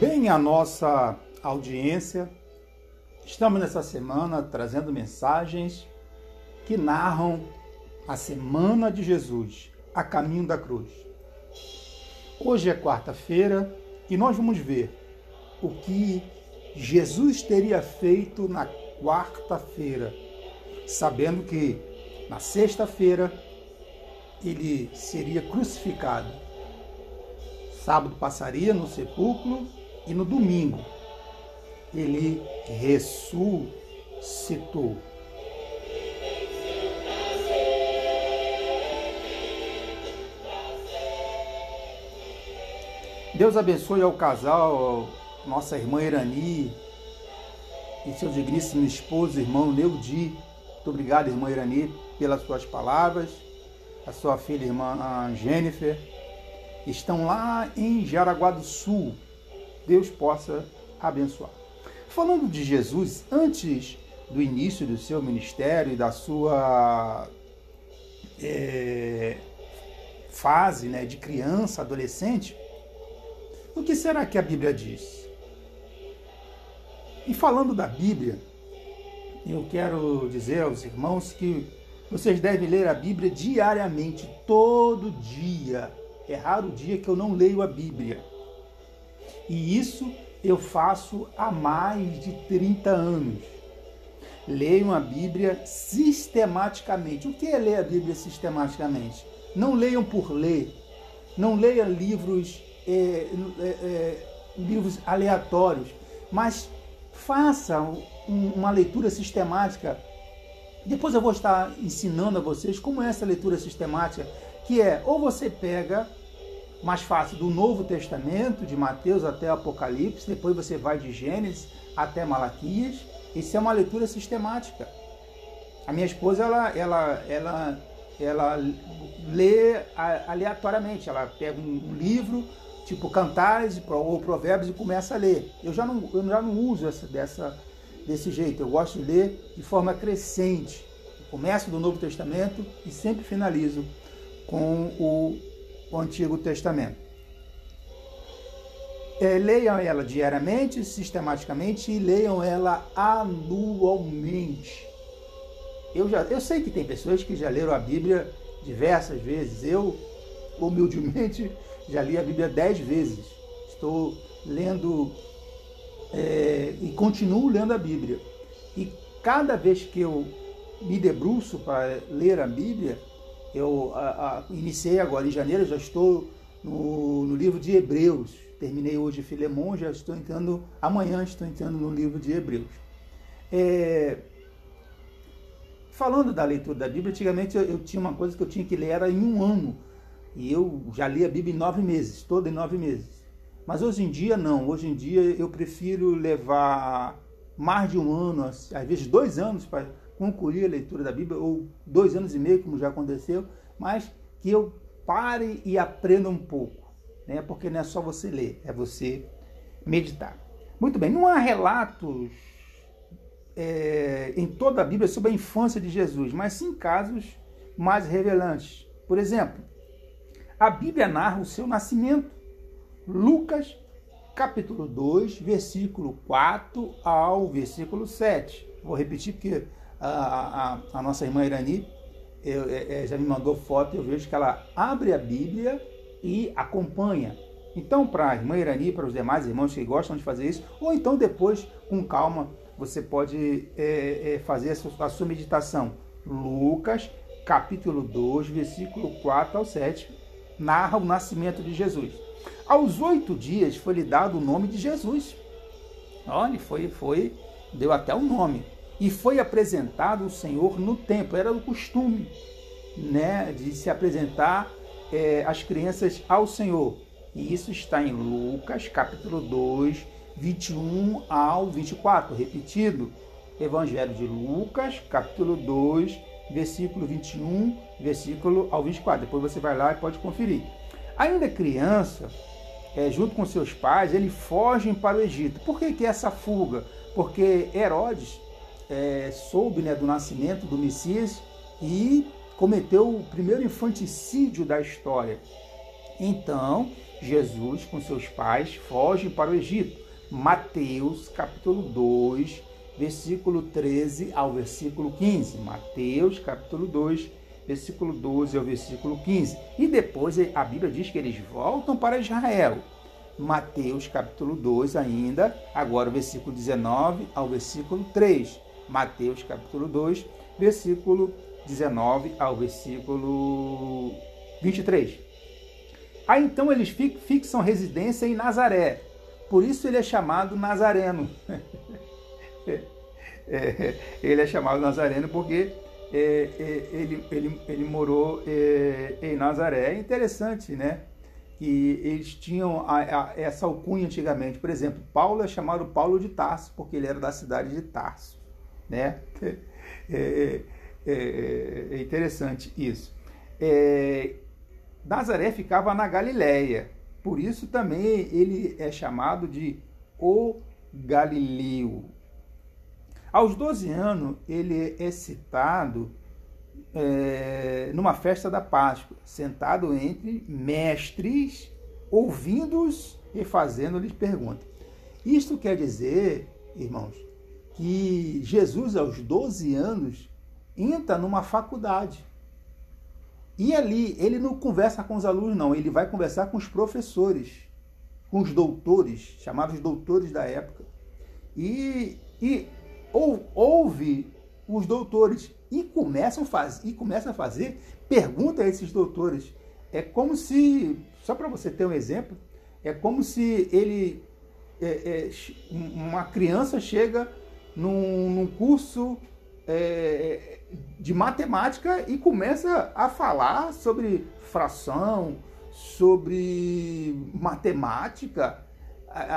Bem, a nossa audiência, estamos nessa semana trazendo mensagens que narram a semana de Jesus, a caminho da cruz. Hoje é quarta-feira e nós vamos ver o que Jesus teria feito na quarta-feira, sabendo que na sexta-feira ele seria crucificado. Sábado passaria no sepulcro e no domingo ele ressuscitou. Deus abençoe ao casal, nossa irmã Irani e seu digníssimo esposo, irmão Neudi. Muito obrigado, irmã Irani, pelas suas palavras. A sua filha, irmã Jennifer, estão lá em Jaraguá do Sul. Deus possa abençoar. Falando de Jesus, antes do início do seu ministério e da sua é, fase né, de criança, adolescente, o que será que a Bíblia diz? E falando da Bíblia, eu quero dizer aos irmãos que vocês devem ler a Bíblia diariamente, todo dia. É raro o dia que eu não leio a Bíblia. E isso eu faço há mais de 30 anos. Leio a Bíblia sistematicamente. O que é ler a Bíblia sistematicamente? Não leiam por ler. Não leiam livros é, é, é, livros aleatórios, mas faça um, uma leitura sistemática. Depois eu vou estar ensinando a vocês como é essa leitura sistemática, que é ou você pega mais fácil do Novo Testamento, de Mateus até Apocalipse, depois você vai de Gênesis até Malaquias. Isso é uma leitura sistemática. A minha esposa ela ela ela ela lê aleatoriamente, ela pega um livro, tipo Cantares ou Provérbios e começa a ler. Eu já não, eu já não uso essa, dessa, desse jeito, eu gosto de ler de forma crescente. Começo do Novo Testamento e sempre finalizo com o, o Antigo Testamento. É, leiam ela diariamente, sistematicamente e leiam ela anualmente. Eu, já, eu sei que tem pessoas que já leram a Bíblia diversas vezes. Eu, humildemente, já li a Bíblia dez vezes. Estou lendo é, e continuo lendo a Bíblia. E cada vez que eu me debruço para ler a Bíblia, eu a, a, iniciei agora em janeiro, já estou no, no, livro de Hebreus. Terminei hoje Filemon, já estou entrando, amanhã estou entrando no livro de Hebreus. É, falando da leitura da Bíblia, antigamente eu, eu, tinha uma coisa que eu tinha que ler era em um ano. E eu já li a Bíblia em nove meses, toda em nove meses. Mas hoje em dia não. Hoje em dia eu prefiro levar mais de um ano, às vezes dois anos para concluir a leitura da Bíblia, ou dois anos e meio, como já aconteceu, mas que eu pare e aprenda um pouco. Né? Porque não é só você ler, é você meditar. Muito bem, não há relatos é, em toda a Bíblia sobre a infância de Jesus, mas sim casos mais revelantes. Por exemplo, a Bíblia narra o seu nascimento. Lucas, capítulo 2, versículo 4 ao versículo 7. Vou repetir porque a, a, a nossa irmã Irani eu, eu, é, é, já me mandou foto e eu vejo que ela abre a Bíblia e acompanha. Então, para a irmã Irani, para os demais irmãos que gostam de fazer isso, ou então depois, com calma, você pode é, é, fazer a sua, a sua meditação. Lucas, capítulo 2, versículo 4 ao 7 narra o nascimento de Jesus. Aos oito dias foi-lhe dado o nome de Jesus. Olha, foi, foi, deu até o nome. E foi apresentado o Senhor no templo. Era o costume né, de se apresentar é, as crianças ao Senhor. E isso está em Lucas, capítulo 2, 21 ao 24. Repetido, Evangelho de Lucas, capítulo 2, versículo 21, versículo ao 24. Depois você vai lá e pode conferir. Ainda criança, é, junto com seus pais, eles fogem para o Egito. Por que, que essa fuga? Porque Herodes é, soube né, do nascimento do Messias e cometeu o primeiro infanticídio da história. Então, Jesus com seus pais fogem para o Egito. Mateus capítulo 2, versículo 13 ao versículo 15. Mateus capítulo 2, versículo 12 ao versículo 15. E depois a Bíblia diz que eles voltam para Israel. Mateus capítulo 2 ainda, agora versículo 19 ao versículo 3. Mateus capítulo 2, versículo 19 ao versículo 23. Aí então eles fixam residência em Nazaré. Por isso ele é chamado Nazareno. é, ele é chamado Nazareno porque é, é, ele, ele, ele morou é, em Nazaré. É interessante, né? Que eles tinham a, a, essa alcunha antigamente. Por exemplo, Paulo é chamado Paulo de Tarso porque ele era da cidade de Tarso, né? É, é, é, é interessante isso. É, Nazaré ficava na Galiléia. Por isso também ele é chamado de o Galileu. Aos 12 anos, ele é citado é, numa festa da Páscoa, sentado entre mestres, ouvindo-os e fazendo-lhes perguntas. Isto quer dizer, irmãos, que Jesus, aos 12 anos, entra numa faculdade. E ali, ele não conversa com os alunos, não, ele vai conversar com os professores, com os doutores, chamados doutores da época. E, e ou, ouve os doutores e começam, faz, e começam a fazer pergunta a esses doutores. É como se, só para você ter um exemplo, é como se ele, é, é, uma criança chega num, num curso é, de matemática e começa a falar sobre fração, sobre matemática,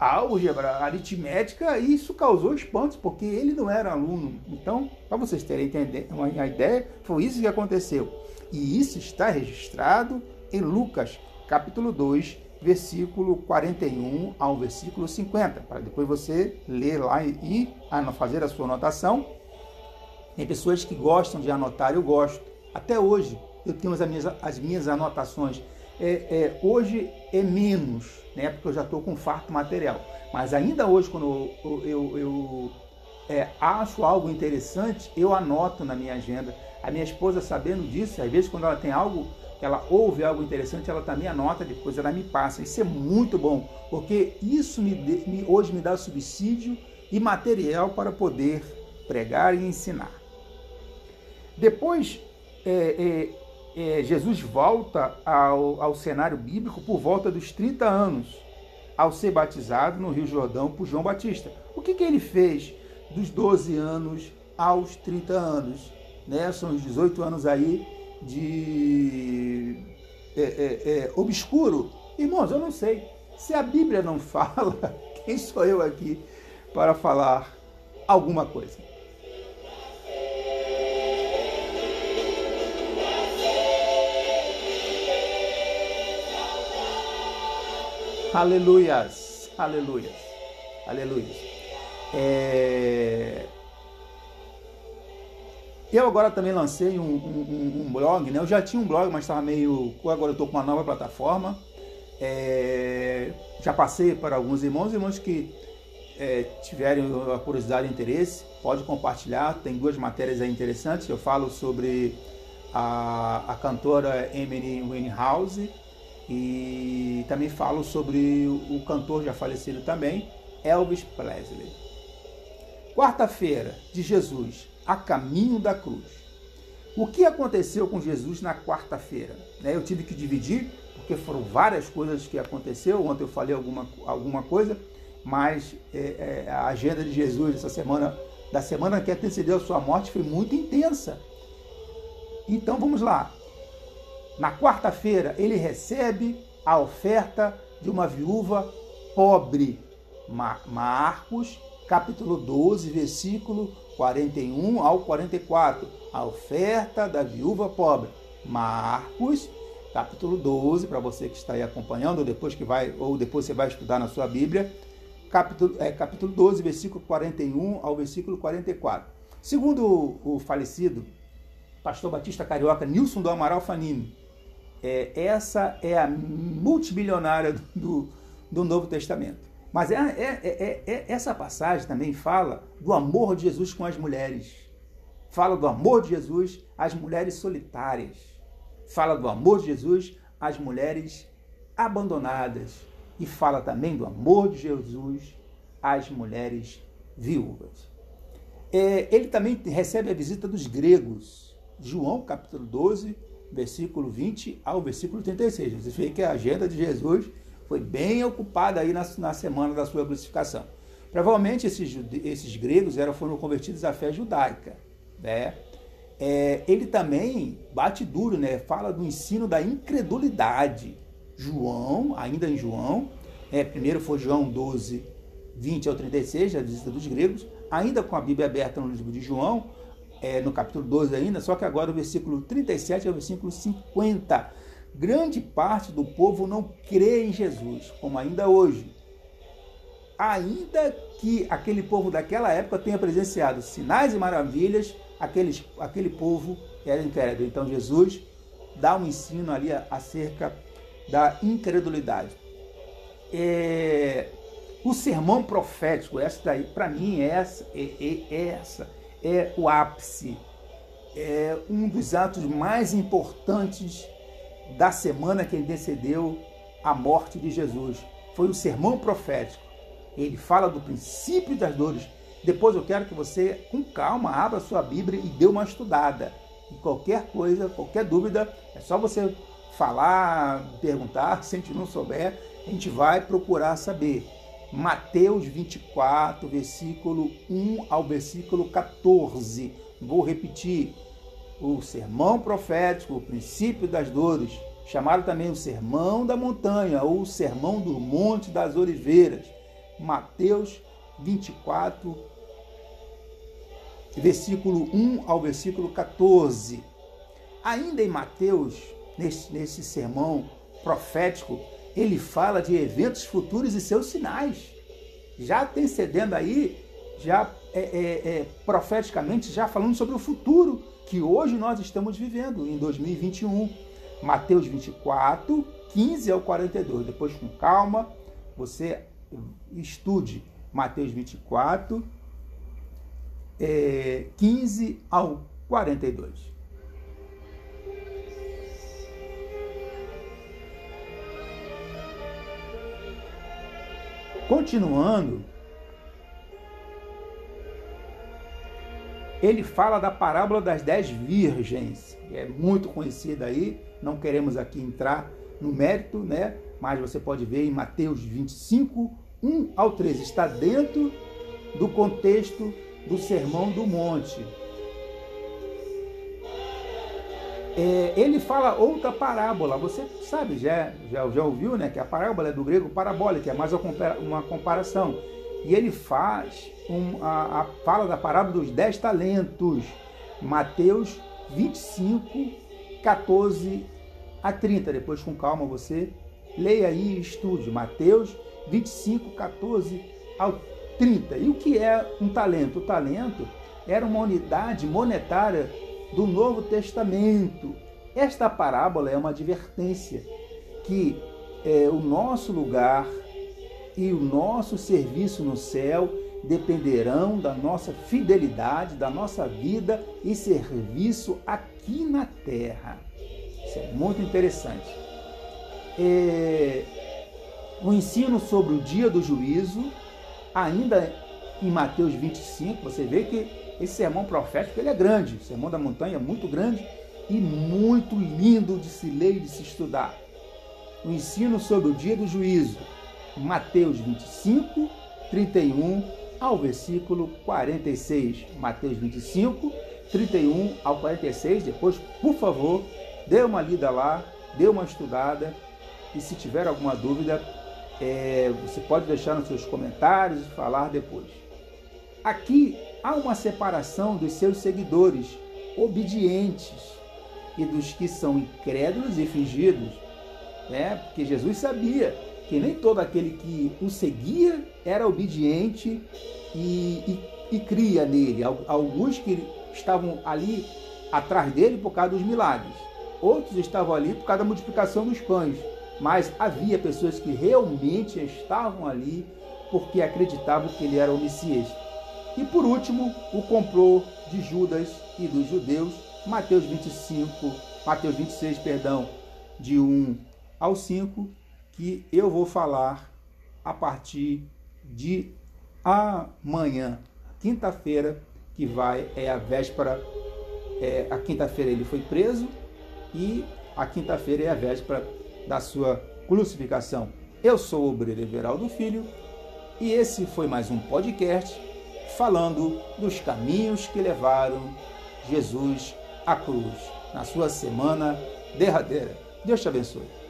álgebra, aritmética, e isso causou espantos, porque ele não era aluno. Então, para vocês terem uma ideia, foi isso que aconteceu. E isso está registrado em Lucas, capítulo 2, versículo 41 ao versículo 50, para depois você ler lá e fazer a sua anotação tem pessoas que gostam de anotar, eu gosto. Até hoje eu tenho as minhas, as minhas anotações. É, é, hoje é menos, né? Porque eu já estou com farto material. Mas ainda hoje, quando eu, eu, eu é, acho algo interessante, eu anoto na minha agenda. A minha esposa, sabendo disso, às vezes quando ela tem algo, ela ouve algo interessante, ela também anota, depois ela me passa. Isso é muito bom, porque isso me, me hoje me dá subsídio e material para poder pregar e ensinar. Depois, é, é, é, Jesus volta ao, ao cenário bíblico por volta dos 30 anos, ao ser batizado no Rio Jordão por João Batista. O que, que ele fez dos 12 anos aos 30 anos? Né? São os 18 anos aí de é, é, é, obscuro. Irmãos, eu não sei. Se a Bíblia não fala, quem sou eu aqui para falar alguma coisa? Aleluias, aleluias, aleluias. É... Eu agora também lancei um, um, um, blog, né? Eu já tinha um blog, mas estava meio. Agora eu estou com uma nova plataforma. É... Já passei para alguns irmãos, irmãos que é, tiverem a curiosidade e interesse, pode compartilhar. Tem duas matérias aí interessantes. Eu falo sobre a, a cantora Emily Winehouse e também falo sobre o cantor já falecido também, Elvis Presley. Quarta-feira de Jesus, a caminho da cruz. O que aconteceu com Jesus na quarta-feira? Né, eu tive que dividir, porque foram várias coisas que aconteceu. Ontem eu falei alguma, alguma coisa, mas é, é, a agenda de Jesus essa semana, da semana que antecedeu a sua morte, foi muito intensa. Então vamos lá. Na quarta-feira, ele recebe a oferta de uma viúva pobre. Marcos, capítulo 12, versículo 41 ao 44. A oferta da viúva pobre. Marcos, capítulo 12, para você que está aí acompanhando, ou depois que vai, ou depois você vai estudar na sua Bíblia, capítulo, é, capítulo 12, versículo 41 ao versículo 44. Segundo o, o falecido pastor batista carioca Nilson do Amaral Fanini, É, essa é a multimilionária do, do Novo Testamento. Mas é, é, é, é, essa passagem também fala do amor de Jesus com as mulheres. Fala do amor de Jesus às mulheres solitárias. Fala do amor de Jesus às mulheres abandonadas. E fala também do amor de Jesus às mulheres viúvas. É, ele também recebe a visita dos gregos. João capítulo 12, versículo 20 ao versículo 36. Você vê que a agenda de Jesus foi bem ocupada aí na, na semana da sua crucificação. Provavelmente esses, esses gregos eram, foram convertidos à fé judaica. Né? É, ele também bate duro, né? fala do ensino da incredulidade. João, ainda em João, é, primeiro foi João 12, 20 ao 36, a visita dos gregos, ainda com a Bíblia aberta no livro de João, é, no capítulo 12 ainda, só que agora o versículo 37 ao versículo 50. Grande parte do povo não crê em Jesus, como ainda hoje. Ainda que aquele povo daquela época tenha presenciado sinais e maravilhas, aqueles, aquele povo era incrédulo. Então Jesus dá um ensino ali acerca da incredulidade. É, o sermão profético, essa daí, para mim, é essa, é, é, é essa é o ápice, é um dos atos mais importantes da semana que antecedeu a morte de Jesus. Foi o sermão profético. Ele fala do princípio das dores. Depois eu quero que você, com calma, abra sua Bíblia e dê uma estudada. E qualquer coisa, qualquer dúvida, é só você falar, perguntar. Se a gente não souber, a gente vai procurar saber. Mateus 24, versículo 1 ao versículo 14. Vou repetir. O sermão profético, o princípio das dores, chamado também o sermão da montanha ou o sermão do monte das oliveiras. Mateus 24, versículo 1 ao versículo 14. Ainda em Mateus, nesse, nesse sermão profético, ele fala de eventos futuros e seus sinais. Já antecedendo aí, já é, é, é, profeticamente, já falando sobre o futuro que hoje nós estamos vivendo, em 2021. Mateus 24, 15 ao 42. Depois, com calma, você estude Mateus 24, é, 15 ao 42. Continuando, ele fala da parábola das dez virgens, que é muito conhecida aí, não queremos aqui entrar no mérito, né? Mas você pode ver em Mateus 25, 1 ao 13, está dentro do contexto do Sermão do Monte. É, ele fala outra parábola, você sabe, já, já, já ouviu, né? Que a parábola é do grego parabólica, é mais uma comparação. E ele faz um, a, a fala da parábola dos dez talentos, Mateus 25, 14 a 30. Depois, com calma, você leia aí e estude. Mateus 25, 14 ao 30. E o que é um talento? O talento era uma unidade monetária do Novo Testamento. Esta parábola é uma advertência que é, o nosso lugar e o nosso serviço no céu dependerão da nossa fidelidade, da nossa vida e serviço aqui na terra. Isso é muito interessante. É, o ensino sobre o dia do juízo, ainda em Mateus 25, você vê que esse sermão profético ele é grande, o sermão da montanha é muito grande e muito lindo de se ler e de se estudar. O ensino sobre o dia do juízo, Mateus 25, 31 ao versículo 46. Mateus 25, 31 ao 46. Depois, por favor, dê uma lida lá, dê uma estudada e se tiver alguma dúvida, é, você pode deixar nos seus comentários e falar depois. Aqui há uma separação dos seus seguidores obedientes e dos que são incrédulos e fingidos, né? Porque Jesus sabia que nem todo aquele que o seguia era obediente e, e, e cria nele. Alguns que estavam ali atrás dele por causa dos milagres. outros estavam ali por causa da multiplicação dos pães, mas havia pessoas que realmente estavam ali porque acreditavam que ele era o Messias. E por último, o complô de Judas e dos judeus, Mateus 25, Mateus 26, perdão, de 1 ao 5, que eu vou falar a partir de amanhã, quinta-feira, que vai é a véspera. É, a quinta-feira ele foi preso e a quinta-feira é a véspera da sua crucificação. Eu sou o Obreiro Everaldo Filho e esse foi mais um podcast falando dos caminhos que levaram Jesus à cruz na sua semana derradeira. Deus te abençoe.